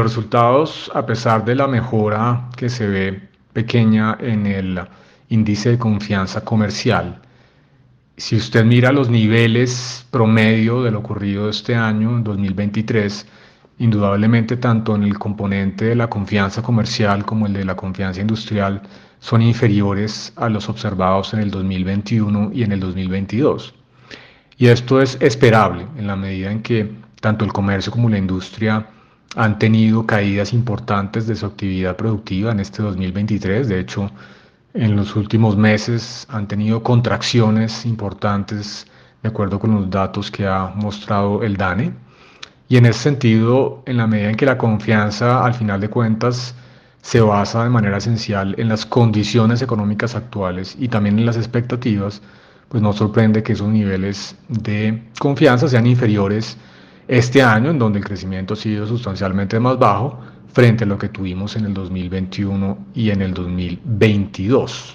Los resultados, a pesar de la mejora que se ve pequeña en el índice de confianza comercial, si usted mira los niveles promedio de lo ocurrido este año, en 2023, indudablemente tanto en el componente de la confianza comercial como el de la confianza industrial son inferiores a los observados en el 2021 y en el 2022. Y esto es esperable en la medida en que tanto el comercio como la industria han tenido caídas importantes de su actividad productiva en este 2023. De hecho, en los últimos meses han tenido contracciones importantes de acuerdo con los datos que ha mostrado el DANE. Y en ese sentido, en la medida en que la confianza al final de cuentas se basa de manera esencial en las condiciones económicas actuales y también en las expectativas, pues no sorprende que esos niveles de confianza sean inferiores este año, en donde el crecimiento ha sido sustancialmente más bajo, frente a lo que tuvimos en el 2021 y en el 2022.